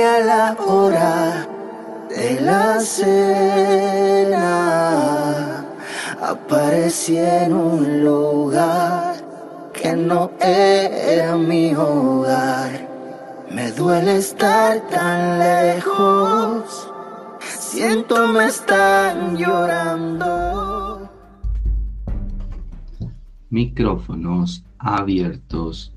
a la hora de la cena. Aparecí en un lugar que no era mi hogar. Me duele estar tan lejos. Siento me están llorando. Micrófonos abiertos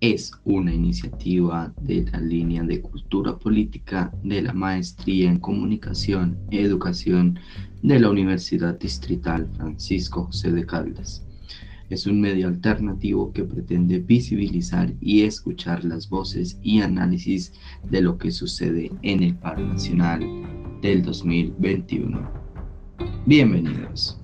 es una iniciativa de la línea de cultura política de la Maestría en Comunicación y Educación de la Universidad Distrital Francisco José de Caldas. Es un medio alternativo que pretende visibilizar y escuchar las voces y análisis de lo que sucede en el paro nacional del 2021. Bienvenidos.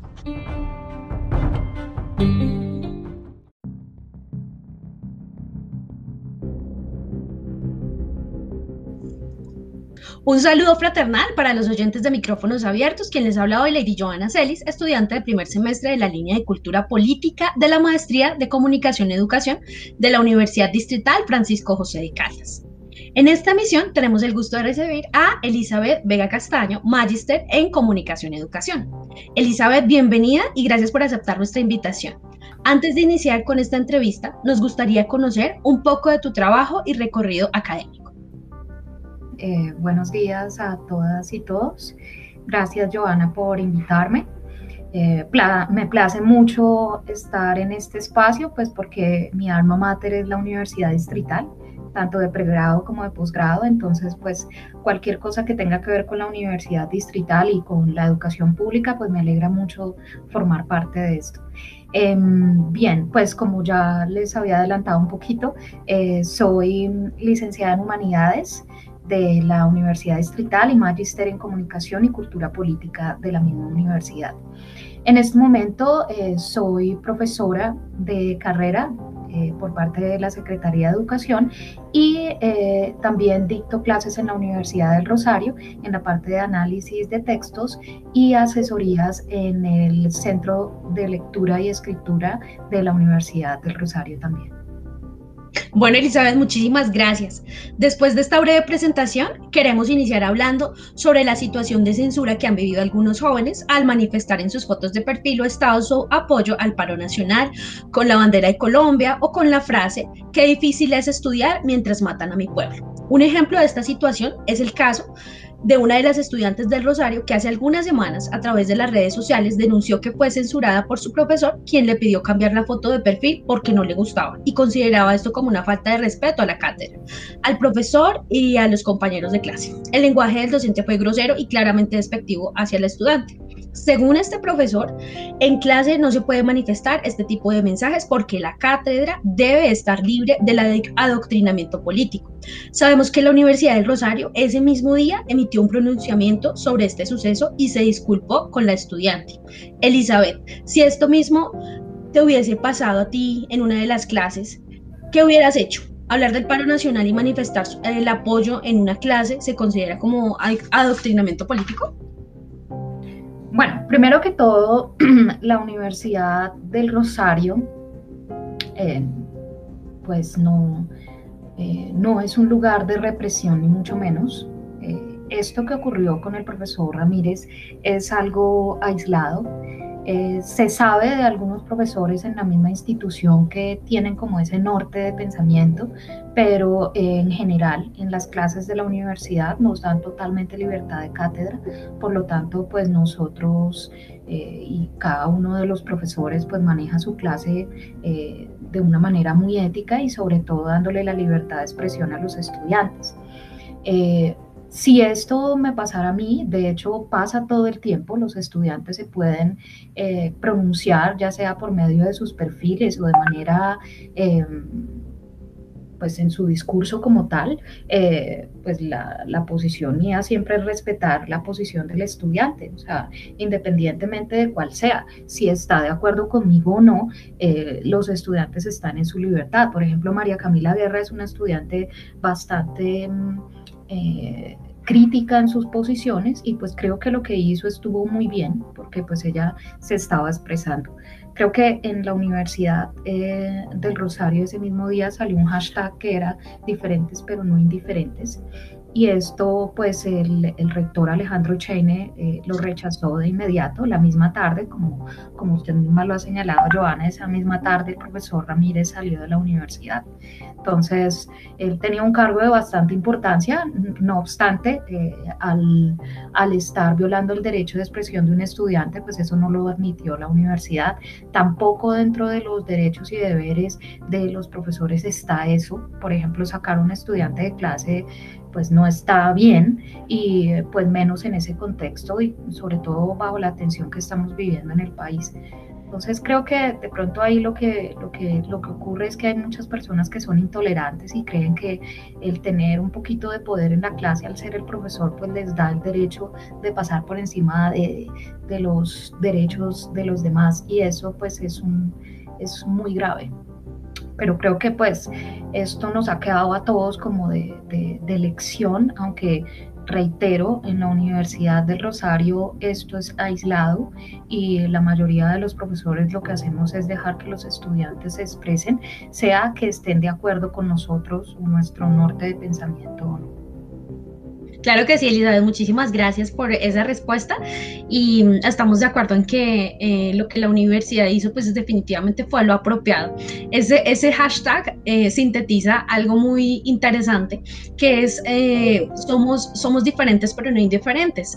Un saludo fraternal para los oyentes de micrófonos abiertos, quien les habla hoy Lady Joana Celis, estudiante del primer semestre de la línea de Cultura Política de la Maestría de Comunicación y Educación de la Universidad Distrital Francisco José de Caldas. En esta misión tenemos el gusto de recibir a Elizabeth Vega Castaño, Magister en Comunicación y Educación. Elizabeth, bienvenida y gracias por aceptar nuestra invitación. Antes de iniciar con esta entrevista, nos gustaría conocer un poco de tu trabajo y recorrido académico. Eh, buenos días a todas y todos. Gracias, Joana, por invitarme. Eh, me place mucho estar en este espacio, pues porque mi alma mater es la Universidad Distrital, tanto de pregrado como de posgrado. Entonces, pues cualquier cosa que tenga que ver con la Universidad Distrital y con la educación pública, pues me alegra mucho formar parte de esto. Em, bien, pues como ya les había adelantado un poquito, eh, soy licenciada en Humanidades de la Universidad Distrital y Magister en Comunicación y Cultura Política de la misma universidad. En este momento eh, soy profesora de carrera eh, por parte de la Secretaría de Educación y eh, también dicto clases en la Universidad del Rosario en la parte de análisis de textos y asesorías en el Centro de Lectura y Escritura de la Universidad del Rosario también. Bueno, Elizabeth, muchísimas gracias. Después de esta breve presentación, queremos iniciar hablando sobre la situación de censura que han vivido algunos jóvenes al manifestar en sus fotos de perfil o estado su apoyo al paro nacional con la bandera de Colombia o con la frase qué difícil es estudiar mientras matan a mi pueblo. Un ejemplo de esta situación es el caso de una de las estudiantes del Rosario que hace algunas semanas a través de las redes sociales denunció que fue censurada por su profesor, quien le pidió cambiar la foto de perfil porque no le gustaba y consideraba esto como una falta de respeto a la cátedra, al profesor y a los compañeros de clase. El lenguaje del docente fue grosero y claramente despectivo hacia el estudiante. Según este profesor, en clase no se puede manifestar este tipo de mensajes porque la cátedra debe estar libre del adoctrinamiento político. Sabemos que la Universidad del Rosario ese mismo día emitió un pronunciamiento sobre este suceso y se disculpó con la estudiante. Elizabeth, si esto mismo te hubiese pasado a ti en una de las clases, ¿qué hubieras hecho? Hablar del paro nacional y manifestar el apoyo en una clase se considera como adoctrinamiento político? Bueno, primero que todo, la Universidad del Rosario, eh, pues no, eh, no es un lugar de represión, ni mucho menos. Eh, esto que ocurrió con el profesor Ramírez es algo aislado. Eh, se sabe de algunos profesores en la misma institución que tienen como ese norte de pensamiento, pero en general en las clases de la universidad nos dan totalmente libertad de cátedra, por lo tanto pues nosotros y cada uno de los profesores pues maneja su clase de una manera muy ética y sobre todo dándole la libertad de expresión a los estudiantes. Eh, si esto me pasara a mí, de hecho pasa todo el tiempo, los estudiantes se pueden eh, pronunciar ya sea por medio de sus perfiles o de manera em, pues en su discurso como tal, eh, pues la, posición mía siempre es respetar la posición del estudiante, o sea, independientemente de cuál sea, si está de acuerdo conmigo o no, eh, los estudiantes están en su libertad. Por ejemplo, María Camila Guerra es una estudiante bastante... Mm, crítica en sus posiciones y pues creo que lo que hizo estuvo muy bien porque pues ella se estaba expresando. Creo que en la Universidad eh, del Rosario ese mismo día salió un hashtag que era diferentes pero no indiferentes. Y esto pues el, rector Alejandro Cheine eh, lo rechazó de inmediato, la misma tarde, como, como usted misma lo ha señalado, Joana, esa misma tarde el profesor Ramírez salió de la universidad. Entonces, él tenía un cargo de bastante importancia, no obstante, eh, al, al, estar violando el derecho de expresión de un estudiante, pues eso no lo admitió la universidad. Tampoco dentro de los derechos y deberes de los profesores está eso. Por ejemplo, sacar a un estudiante de clase pues no está bien y pues menos en ese contexto y sobre todo bajo la tensión que estamos viviendo en el país. Entonces creo que de pronto ahí lo que, lo que, lo que ocurre es que hay muchas personas que son intolerantes y creen que el tener un poquito de poder en la clase al ser el profesor pues les da el derecho de pasar por encima de, de los derechos de los demás y eso pues es, un, es muy grave pero creo que pues esto nos ha quedado a todos como de, de, lección, aunque reitero, en la Universidad del Rosario esto es aislado y la mayoría de los profesores lo que hacemos es dejar que los estudiantes se expresen, sea que estén de acuerdo con nosotros nuestro norte de pensamiento o no. Claro que sí, Elizabeth, muchísimas gracias por esa respuesta y mm, estamos de acuerdo en que eh, lo que la universidad hizo pues definitivamente fue lo apropiado. Ese, ese hashtag eh, sintetiza algo muy interesante que es eh, somos, somos diferentes pero no indiferentes.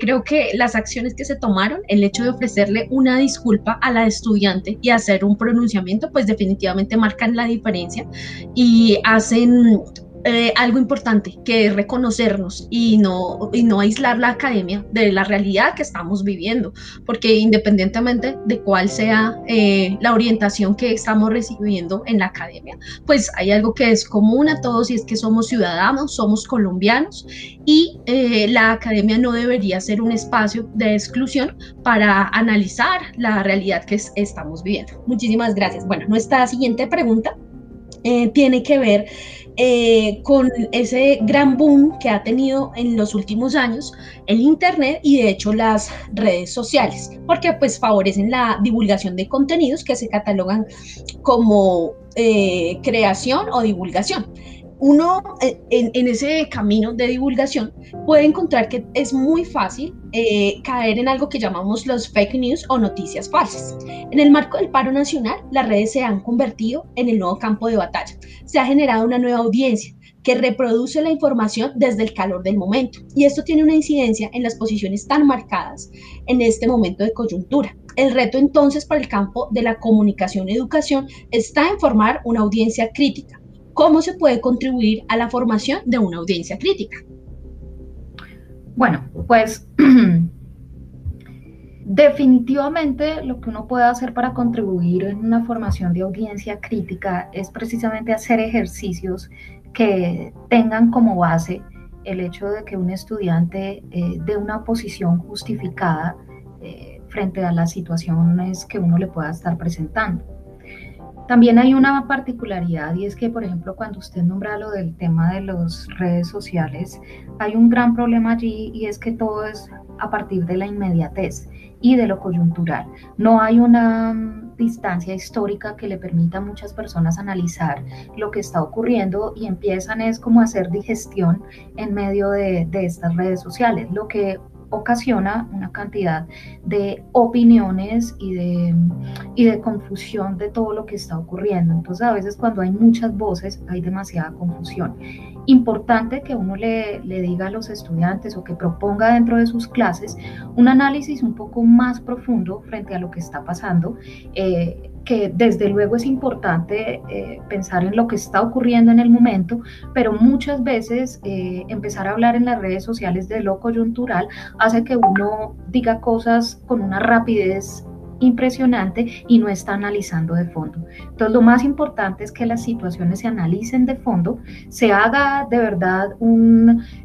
creo que las acciones que se tomaron, el hecho de ofrecerle una disculpa a la estudiante y hacer un pronunciamiento pues definitivamente marcan la diferencia y hacen eh, algo importante, que es reconocernos y no, y no aislar la academia de la realidad que estamos viviendo, porque independientemente de cuál sea eh, la orientación que estamos recibiendo en la academia, pues hay algo que es común a todos y es que somos ciudadanos, somos colombianos y eh, la academia no debería ser un espacio de exclusión para analizar la realidad que estamos viviendo. Muchísimas gracias. Bueno, nuestra siguiente pregunta tiene que ver eh, con ese gran boom que ha tenido en los últimos años el Internet y de hecho las redes sociales, porque pues favorecen la divulgación de contenidos que se catalogan como eh, creación o divulgación uno eh, en, ese camino de divulgación puede encontrar que es muy fácil eh, caer en algo que llamamos los fake news o noticias falsas. En el marco del paro nacional, las redes se han convertido en el nuevo campo de batalla. Se ha generado una nueva audiencia que reproduce la información desde el calor del momento. Y esto tiene una incidencia en las posiciones tan marcadas en este momento de coyuntura. El reto entonces para el campo de la comunicación y educación está en formar una audiencia crítica, ¿Cómo se puede contribuir a la formación de una audiencia crítica? Bueno, pues definitivamente lo que uno puede hacer para contribuir en una formación de audiencia crítica es precisamente hacer ejercicios que tengan como base el hecho de que un estudiante eh, dé una posición justificada eh, frente a las situaciones que uno le pueda estar presentando. También hay una particularidad y es que, por ejemplo, cuando usted nombra lo del tema de las redes sociales, hay un gran problema allí y es que todo es a partir de la inmediatez y de lo coyuntural. No hay una mm, distancia histórica que le permita a muchas personas analizar lo que está ocurriendo y empiezan es como hacer digestión en medio de, de estas redes sociales, lo que ocasiona una cantidad de opiniones y de, y de confusión de todo lo que está ocurriendo. Entonces a veces cuando hay muchas voces hay demasiada confusión. Importante que uno le, le diga a los estudiantes o que proponga dentro de sus clases un análisis un poco más profundo frente a lo que está pasando. Eh, que desde luego es importante eh, pensar en lo que está ocurriendo en el momento, pero muchas veces eh, empezar a hablar en las redes sociales de lo coyuntural hace que uno diga cosas con una rapidez impresionante y no está analizando de fondo. Entonces, lo más importante es que las situaciones se analicen de fondo, se haga de verdad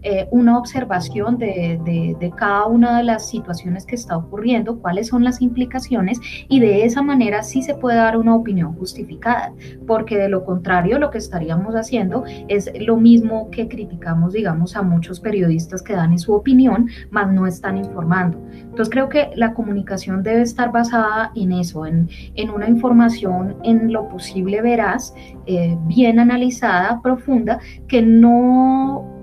eh, una observación de, de, cada una de las situaciones que está ocurriendo, cuáles son las implicaciones y de esa manera sí se puede dar una opinión justificada, porque de lo contrario lo que estaríamos haciendo es lo mismo que criticamos, digamos, a muchos periodistas que dan en su opinión, mas no están informando. Entonces, creo que la comunicación debe estar basada en eso, en, una información en lo posible veraz, eh, bien analizada, profunda, que no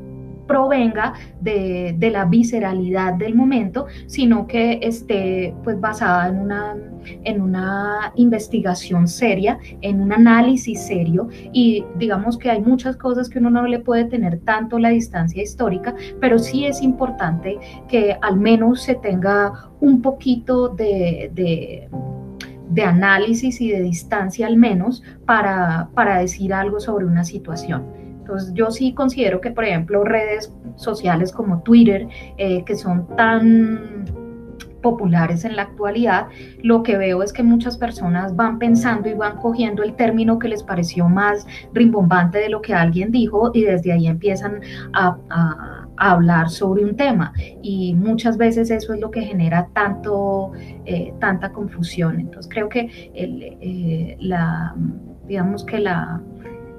provenga de, la visceralidad del momento, sino que esté pues basada en una, en una investigación seria, en un análisis serio y digamos que hay muchas cosas que uno no le puede tener tanto la distancia histórica, pero sí es importante que al menos se tenga un poquito de, de de análisis y de distancia al menos para, para decir algo sobre una situación. Entonces yo sí considero que, por ejemplo, redes sociales como Twitter, eh, que son tan populares en la actualidad, lo que veo es que muchas personas van pensando y van cogiendo el término que les pareció más rimbombante de lo que alguien dijo y desde ahí empiezan a, hablar sobre un tema y muchas veces eso es lo que genera tanto, eh, tanta confusión. Entonces creo que eh, la, digamos que la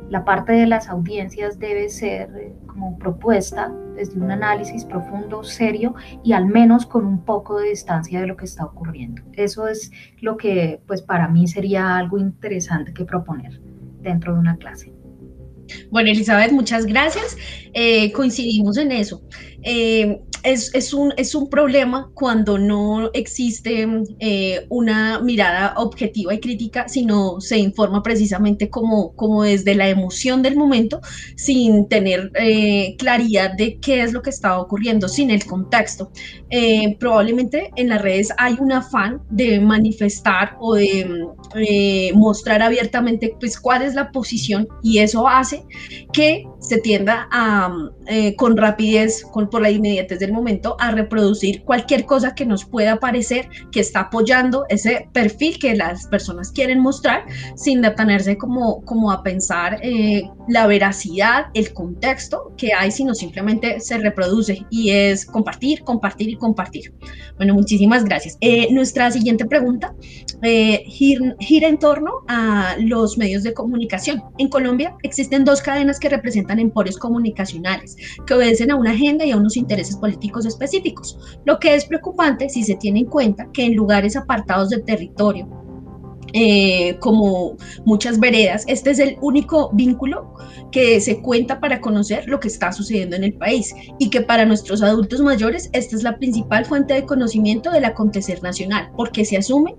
la parte de las audiencias debe ser eh, como propuesta desde un análisis profundo, serio y al menos con un poco de distancia de lo que está ocurriendo. Eso es lo que pues para mí sería algo interesante que proponer dentro de una clase. Bueno, Elizabeth, muchas gracias. Eh, coincidimos en eso. Eh, es, un, es un problema cuando no existe eh, una mirada objetiva y crítica, sino se informa precisamente como, como desde la emoción del momento, sin tener eh, claridad de qué es lo que está ocurriendo, sin el contexto. Eh, probablemente en las redes hay un afán de manifestar o de mostrar abiertamente pues, cuál es la posición y eso hace que se tienda a, con rapidez, con, por la inmediatez del momento, a reproducir cualquier cosa que nos pueda parecer que está apoyando ese perfil que las personas quieren mostrar sin detenerse como, como a pensar eh, la veracidad, el contexto que hay, sino simplemente se reproduce y es compartir, compartir y compartir. Bueno, muchísimas gracias. Eh, nuestra siguiente pregunta eh, gira en torno a los medios de comunicación. En Colombia existen dos cadenas que representan emporios comunicacionales que obedecen a una agenda y a unos intereses políticos específicos, lo que es preocupante si se tiene en cuenta que en lugares apartados del territorio, eh, como muchas veredas, este es el único vínculo que se cuenta para conocer lo que está sucediendo en el país y que para nuestros adultos mayores esta es la principal fuente de conocimiento del acontecer nacional, porque se asume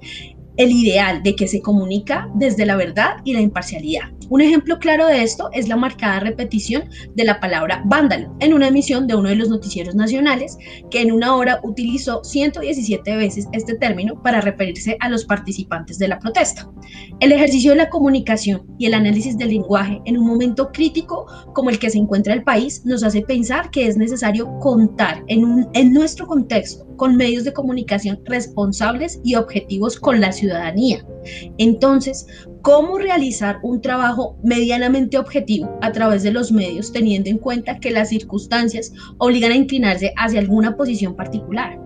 el ideal de que se comunica desde la verdad y la imparcialidad. Un ejemplo claro de esto es la marcada repetición de la palabra vándalo en una emisión de uno de los noticieros nacionales que en una hora utilizó 117 veces este término para referirse a los participantes de la protesta. El ejercicio de la comunicación y el análisis del lenguaje en un momento crítico como el que se encuentra el país nos hace pensar que es necesario contar en, nuestro contexto con medios de comunicación responsables y objetivos con la ciudadanía. Entonces, ¿cómo realizar un trabajo medianamente objetivo a través de los medios teniendo en cuenta que las circunstancias obligan a inclinarse hacia alguna posición particular?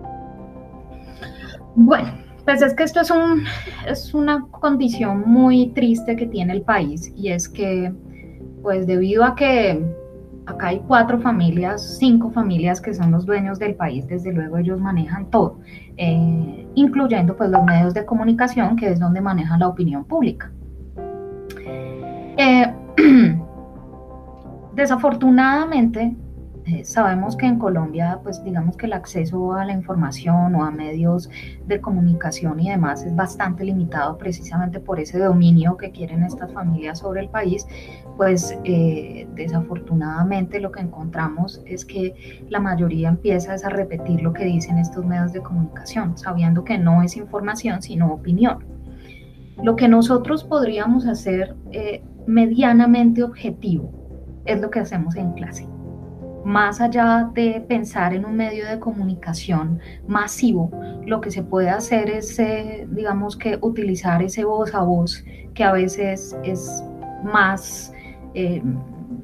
Bueno, pues es que esto es, un, es una condición muy triste que tiene el país y es que, pues debido a que acá hay cuatro familias, cinco familias que son los dueños del país, desde luego ellos manejan todo, eh, incluyendo pues los medios de comunicación, que es donde manejan la opinión pública. Eh, desafortunadamente, eh, sabemos que en Colombia, pues digamos que el acceso a la información o a medios de comunicación y demás es bastante limitado precisamente por ese dominio que quieren estas familias sobre el país, pues eh, desafortunadamente lo que encontramos es que la mayoría empieza a repetir lo que dicen estos medios de comunicación, sabiendo que no es información sino opinión. Lo que nosotros podríamos hacer medianamente objetivo es lo que hacemos en clase más allá de pensar en un medio de comunicación masivo, lo que se puede hacer es, eh, digamos que, utilizar ese voz a voz que a veces es más, eh,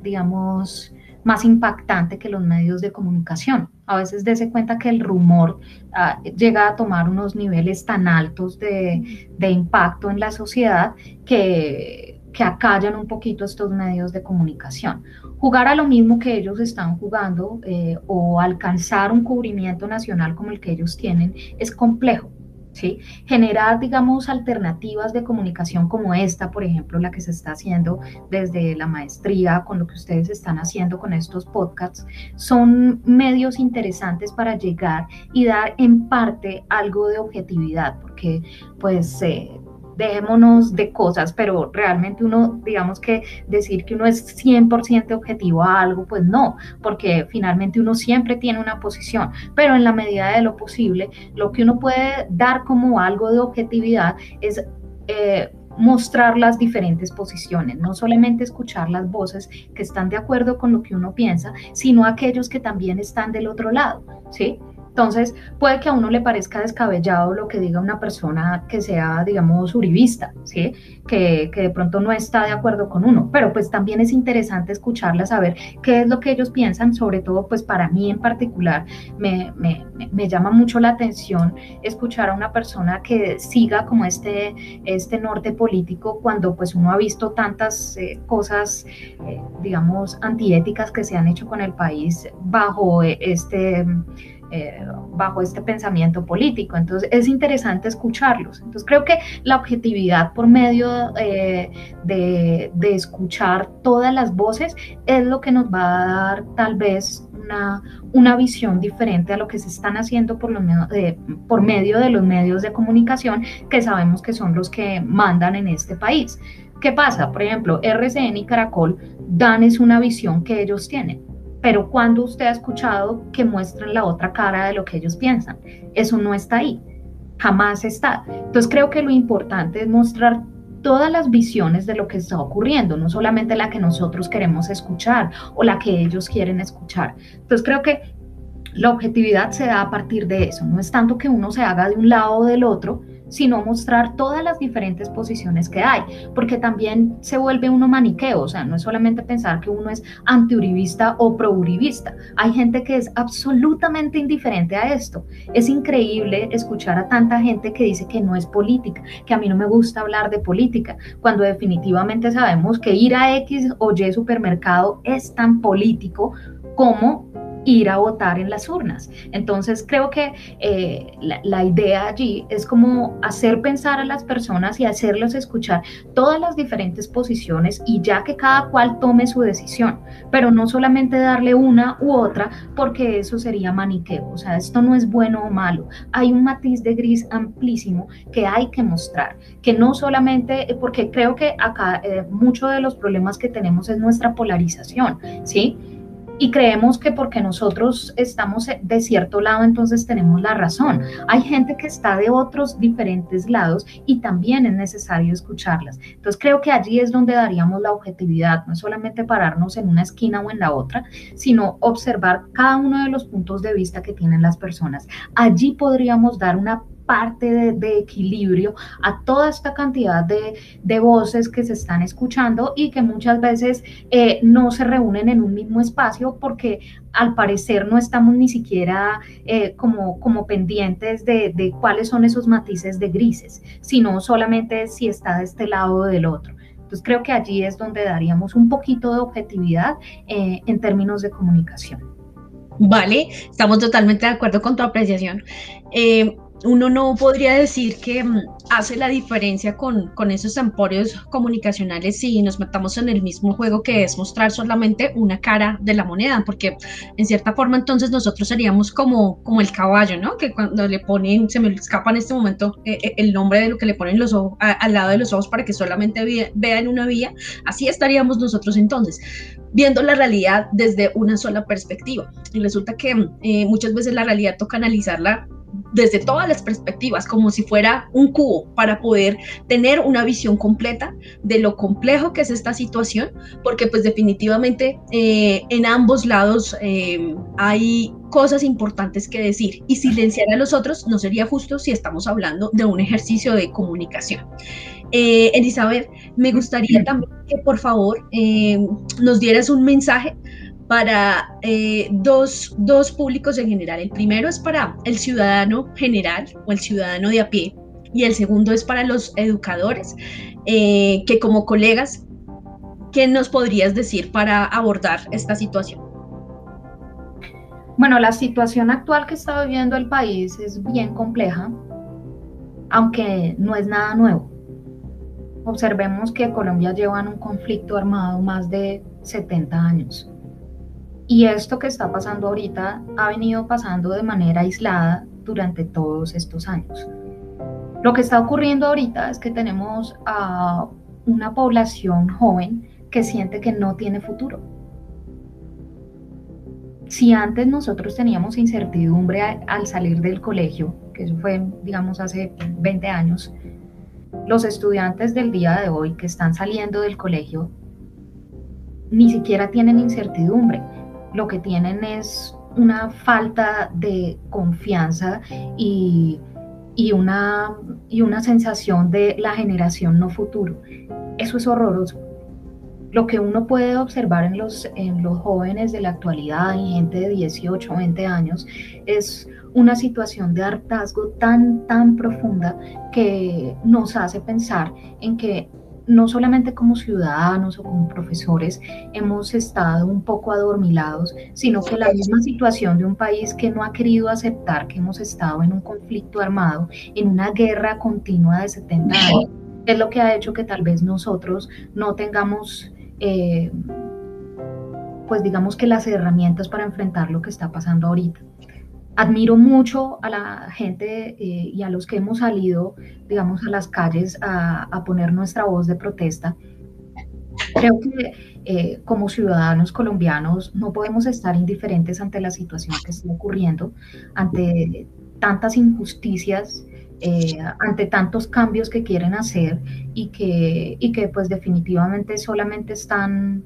digamos, más impactante que los medios de comunicación. A veces dése cuenta que el rumor ah, llega a tomar unos niveles tan altos de, de impacto en la sociedad que, que acallan un poquito estos medios de comunicación jugar a lo mismo que ellos están jugando eh, o alcanzar un cubrimiento nacional como el que ellos tienen es complejo. ¿sí? Generar, digamos, alternativas de comunicación como esta, por ejemplo, la que se está haciendo desde la maestría, con lo que ustedes están haciendo con estos podcasts, son medios interesantes para llegar y dar en parte algo de objetividad, porque pues... Eh, dejémonos de cosas, pero realmente uno, digamos que decir que uno es 100% objetivo a algo, pues no, porque finalmente uno siempre tiene una posición, pero en la medida de lo posible, lo que uno puede dar como algo de objetividad es... Eh, mostrar las diferentes posiciones, no solamente escuchar las voces que están de acuerdo con lo que uno piensa, sino aquellos que también están del otro lado, ¿sí? Entonces, puede que a uno le parezca descabellado lo que diga una persona que sea, digamos, uribista, ¿sí? Que, de pronto no está de acuerdo con uno, pero pues también es interesante escucharla, saber qué es lo que ellos piensan, sobre todo pues para mí en particular me, llama mucho la atención escuchar a una persona que siga como este, este norte político cuando pues uno ha visto tantas eh, cosas, eh, digamos, antiéticas que se han hecho con el país bajo eh, este eh, bajo este pensamiento político. Entonces es interesante escucharlos. Entonces creo que la objetividad por medio eh, de, escuchar todas las voces es lo que nos va a dar tal vez una, una visión diferente a lo que se están haciendo por, por medio de los medios de comunicación que sabemos que son los que mandan en este país. ¿Qué pasa? Por ejemplo, RCN y Caracol dan es una visión que ellos tienen pero cuando usted ha escuchado que muestren la otra cara de lo que ellos piensan, eso no está ahí, jamás está. Entonces creo que lo importante es mostrar todas las visiones de lo que está ocurriendo, no solamente la que nosotros queremos escuchar o la que ellos quieren escuchar. Entonces creo que la objetividad se da a partir de eso, no es tanto que uno se haga de un lado o del otro, sino mostrar todas las diferentes posiciones que hay, porque también se vuelve uno maniqueo, o sea, no es solamente pensar que uno es antiuribista o prouribista, hay gente que es absolutamente indiferente a esto. Es increíble escuchar a tanta gente que dice que no es política, que a mí no me gusta hablar de política, cuando definitivamente sabemos que ir a X o Y supermercado es tan político como ir a votar en las urnas. Entonces creo que eh, la, idea allí es como hacer pensar a las personas y hacerlos escuchar todas las diferentes posiciones y ya que cada cual tome su decisión, pero no solamente darle una u otra porque eso sería maniqueo. O sea, esto no es bueno o malo. Hay un matiz de gris amplísimo que hay que mostrar, que no solamente, porque creo que acá eh, muchos de los problemas que tenemos es nuestra polarización, ¿sí? Y creemos que porque nosotros estamos de cierto lado, entonces tenemos la razón. Hay gente que está de otros diferentes lados y también es necesario escucharlas. Entonces creo que allí es donde daríamos la objetividad, no solamente pararnos en una esquina o en la otra, sino observar cada uno de los puntos de vista que tienen las personas. Allí podríamos dar una parte de, equilibrio a toda esta cantidad de, voces que se están escuchando y que muchas veces eh, no se reúnen en un mismo espacio porque al parecer no estamos ni siquiera eh, como, pendientes de, cuáles son esos matices de grises, sino solamente si está de este lado o del otro. Entonces creo que allí es donde daríamos un poquito de objetividad eh, en términos de comunicación. Vale, estamos totalmente de acuerdo con tu apreciación uno no podría decir que mm, hace la diferencia con, con, esos emporios comunicacionales si nos metamos en el mismo juego que es mostrar solamente una cara de la moneda, porque en cierta forma entonces nosotros seríamos como, como el caballo, ¿no? Que cuando le ponen, se me escapa en este momento eh, eh, el nombre de lo que le ponen los ojos, al lado de los ojos para que solamente vean una vía, así estaríamos nosotros entonces, viendo la realidad desde una sola perspectiva. Y resulta que eh, muchas veces la realidad toca analizarla desde todas las perspectivas, como si fuera un cubo, para poder tener una visión completa de lo complejo que es esta situación, porque pues definitivamente eh, en ambos lados eh, hay cosas importantes que decir y silenciar a los otros no sería justo si estamos hablando de un ejercicio de comunicación. Eh, Elizabeth, me gustaría también que por favor nos dieras un mensaje para eh, dos, dos públicos en general. El primero es para el ciudadano general o el ciudadano de a pie y el segundo es para los educadores, eh, que como colegas, ¿qué nos podrías decir para abordar esta situación? Bueno, la situación actual que está viviendo el país es bien compleja. aunque no es nada nuevo. Observemos que Colombia lleva en un conflicto armado más de 70 años. Y esto que está pasando ahorita ha venido pasando de manera aislada durante todos estos años. Lo que está ocurriendo ahorita es que tenemos a una población joven que siente que no tiene futuro. Si antes nosotros teníamos incertidumbre al salir del colegio, que eso fue, digamos, hace 20 años, los estudiantes del día de hoy que están saliendo del colegio ni siquiera tienen incertidumbre. Lo que tienen es una falta de confianza y, una, y una sensación de la generación no futuro. Eso es horroroso. Lo que uno puede observar en los, en los jóvenes de la actualidad, en gente de 18 o 20 años, es una situación de hartazgo tan, tan profunda que nos hace pensar en que no solamente como ciudadanos o como profesores hemos estado un poco adormilados, sino que la misma situación de un país que no ha querido aceptar que hemos estado en un conflicto armado, en una guerra continua de 70 años, es lo que ha hecho que tal vez nosotros no tengamos, eh, pues digamos que las herramientas para enfrentar lo que está pasando ahorita admiro mucho a la gente eh, y a los que hemos salido, digamos, a las calles a, poner nuestra voz de protesta. Creo que eh, como ciudadanos colombianos no podemos estar indiferentes ante la situación que está ocurriendo, ante tantas injusticias, eh, ante tantos cambios que quieren hacer y que, y que pues definitivamente solamente están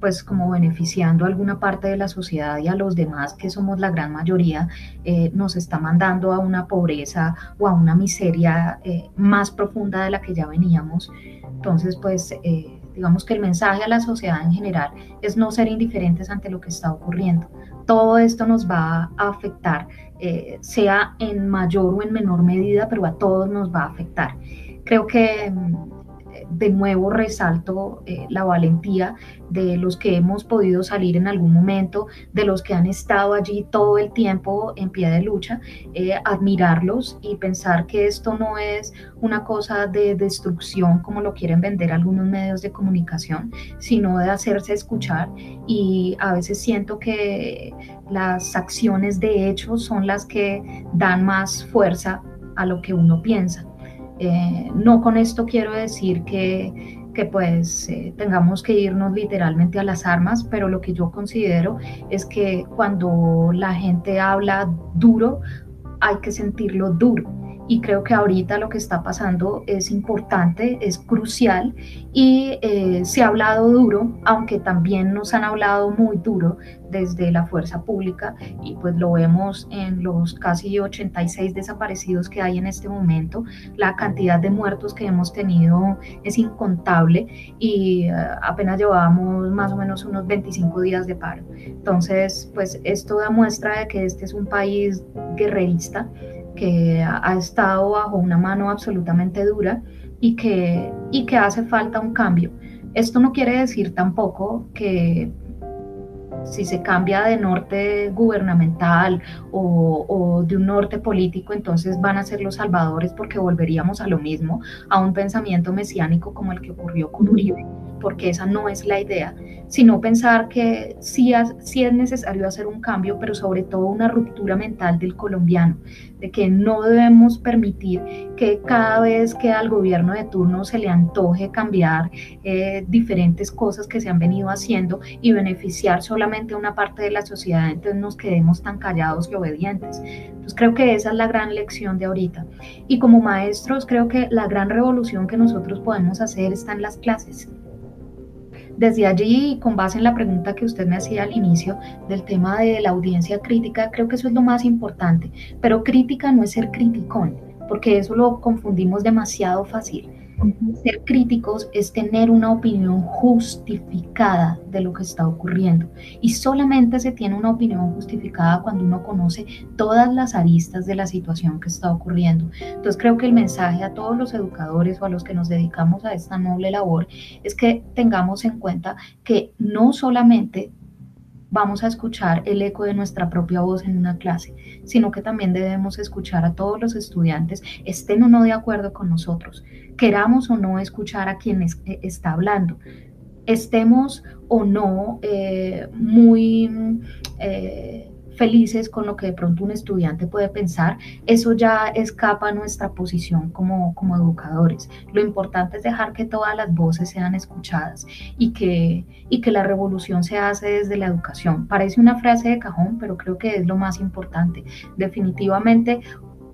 pues como beneficiando a alguna parte de la sociedad y a los demás, que somos la gran mayoría, eh, nos está mandando a una pobreza o a una miseria eh, más profunda de la que ya veníamos. Entonces, pues eh, digamos que el mensaje a la sociedad en general es no ser indiferentes ante lo que está ocurriendo. Todo esto nos va a afectar, sea en mayor o en menor medida, pero a todos nos va a afectar. Creo que mm, de nuevo resalto eh, la valentía de los que hemos podido salir en algún momento, de los que han estado allí todo el tiempo en pie de lucha, eh, admirarlos y pensar que esto no es una cosa de destrucción como lo quieren vender algunos medios de comunicación, sino de hacerse escuchar y a veces siento que las acciones de hecho son las que dan más fuerza a lo que uno piensa. Eh, no con esto quiero decir que, que pues eh, tengamos que irnos literalmente a las armas, pero lo que yo considero es que cuando la gente habla duro, hay que sentirlo duro y creo que ahorita lo que está pasando es importante, es crucial y eh, se ha hablado duro, aunque también nos han hablado muy duro desde la fuerza pública y pues lo vemos en los casi 86 desaparecidos que hay en este momento, la cantidad de muertos que hemos tenido es incontable y eh, apenas llevábamos más o menos unos 25 días de paro. Entonces, pues esto da muestra de que este es un país guerrerista que ha estado bajo una mano absolutamente dura y que, y que hace falta un cambio. Esto no quiere decir tampoco que si se cambia de norte gubernamental o, o, de un norte político, entonces van a ser los salvadores porque volveríamos a lo mismo, a un pensamiento mesiánico como el que ocurrió con Uribe porque esa no es la idea, sino pensar que sí, es necesario hacer un cambio, pero sobre todo una ruptura mental del colombiano, de que no debemos permitir que cada vez que al gobierno de turno se le antoje cambiar eh, diferentes cosas que se han venido haciendo y beneficiar solamente a una parte de la sociedad, entonces nos quedemos tan callados y obedientes. Entonces creo que esa es la gran lección de ahorita. Y como maestros, creo que la gran revolución que nosotros podemos hacer está en las clases desde allí, con base en la pregunta que usted me hacía al inicio del tema de la audiencia crítica, creo que eso es lo más importante. Pero crítica no es ser criticón, porque eso lo confundimos demasiado fácil. Ser críticos es tener una opinión justificada de lo que está ocurriendo. Y solamente se tiene una opinión justificada cuando uno conoce todas las aristas de la situación que está ocurriendo. Entonces creo que el mensaje a todos los educadores o a los que nos dedicamos a esta noble labor es que tengamos en cuenta que no solamente vamos a escuchar el eco de nuestra propia voz en una clase, sino que también debemos escuchar a todos los estudiantes, estén o no de acuerdo con nosotros, queramos o no escuchar a quien eh, está hablando, estemos o no eh, muy... Eh, felices con lo que de pronto un estudiante puede pensar, eso ya escapa a nuestra posición como, como educadores. Lo importante es dejar que todas las voces sean escuchadas y que, y que la revolución se hace desde la educación. Parece una frase de cajón, pero creo que es lo más importante. Definitivamente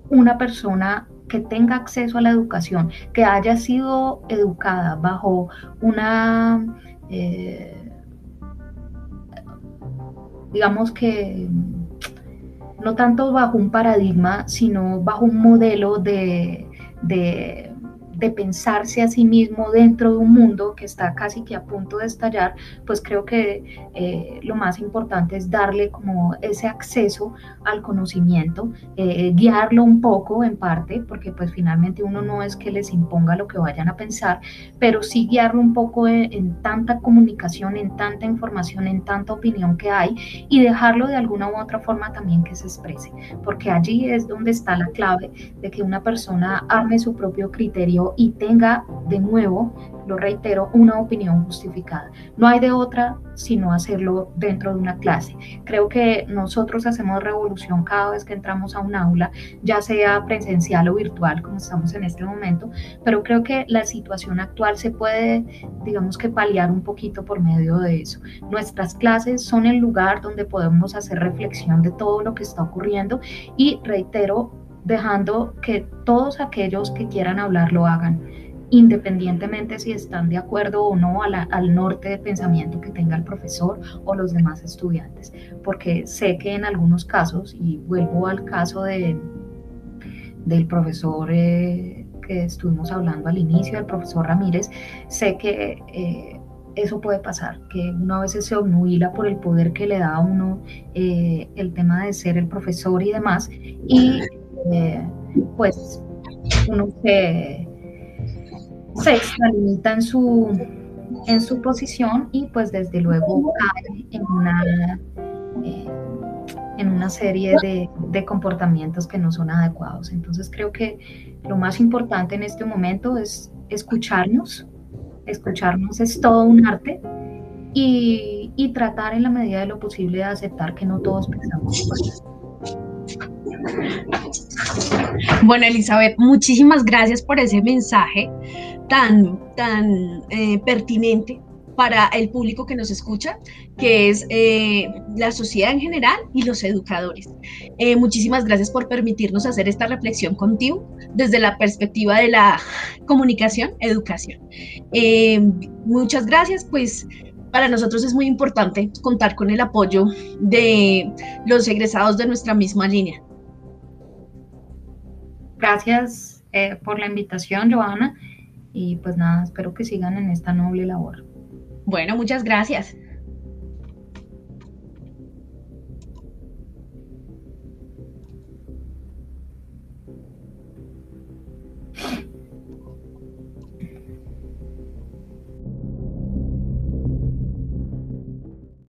una persona que tenga acceso a la educación, que haya sido educada bajo una... Eh, digamos que no tanto bajo un paradigma, sino bajo un modelo de, de de pensarse a sí mismo dentro de un mundo que está casi que a punto de estallar, pues creo que eh, lo más importante es darle como ese acceso al conocimiento, eh, guiarlo un poco en parte, porque pues finalmente uno no es que les imponga lo que vayan a pensar, pero sí guiarlo un poco en, tanta comunicación, en tanta información, en tanta opinión que hay y dejarlo de alguna u otra forma también que se exprese, porque allí es donde está la clave de que una persona arme su propio criterio y tenga de nuevo, lo reitero, una opinión justificada. No hay de otra sino hacerlo dentro de una clase. Creo que nosotros hacemos revolución cada vez que entramos a un aula, ya sea presencial o virtual, como estamos en este momento, pero creo que la situación actual se puede, digamos que paliar un poquito por medio de eso. Nuestras clases son el lugar donde podemos hacer reflexión de todo lo que está ocurriendo y reitero, dejando que todos aquellos que quieran hablar lo hagan, independientemente si están de acuerdo o no al norte de pensamiento que tenga el profesor o los demás estudiantes, porque sé que en algunos casos, y vuelvo al caso de, del profesor eh, que estuvimos hablando al inicio, el profesor Ramírez, sé que... Eh, eso puede pasar, que uno a veces se obnubila por el poder que le da a uno eh, el tema de ser el profesor y demás, pues uno se, se extralimita en su, en su posición y pues desde luego cae en una, eh, en una serie de, de, comportamientos que no son adecuados. Entonces creo que lo más importante en este momento es escucharnos. Escucharnos es todo un arte y, y tratar en la medida de lo posible de aceptar que no todos pensamos igual. Bueno, Elizabeth, muchísimas gracias por ese mensaje tan, tan eh, pertinente para el público que nos escucha, que es eh, la sociedad en general y los educadores. Eh, muchísimas gracias por permitirnos hacer esta reflexión contigo desde la perspectiva de la comunicación, educación. muchas gracias, pues para nosotros es muy importante contar con el apoyo de los egresados de nuestra misma línea. Gracias eh, por la invitación, Joana. Y pues nada, espero que sigan en esta noble labor. Bueno, muchas gracias.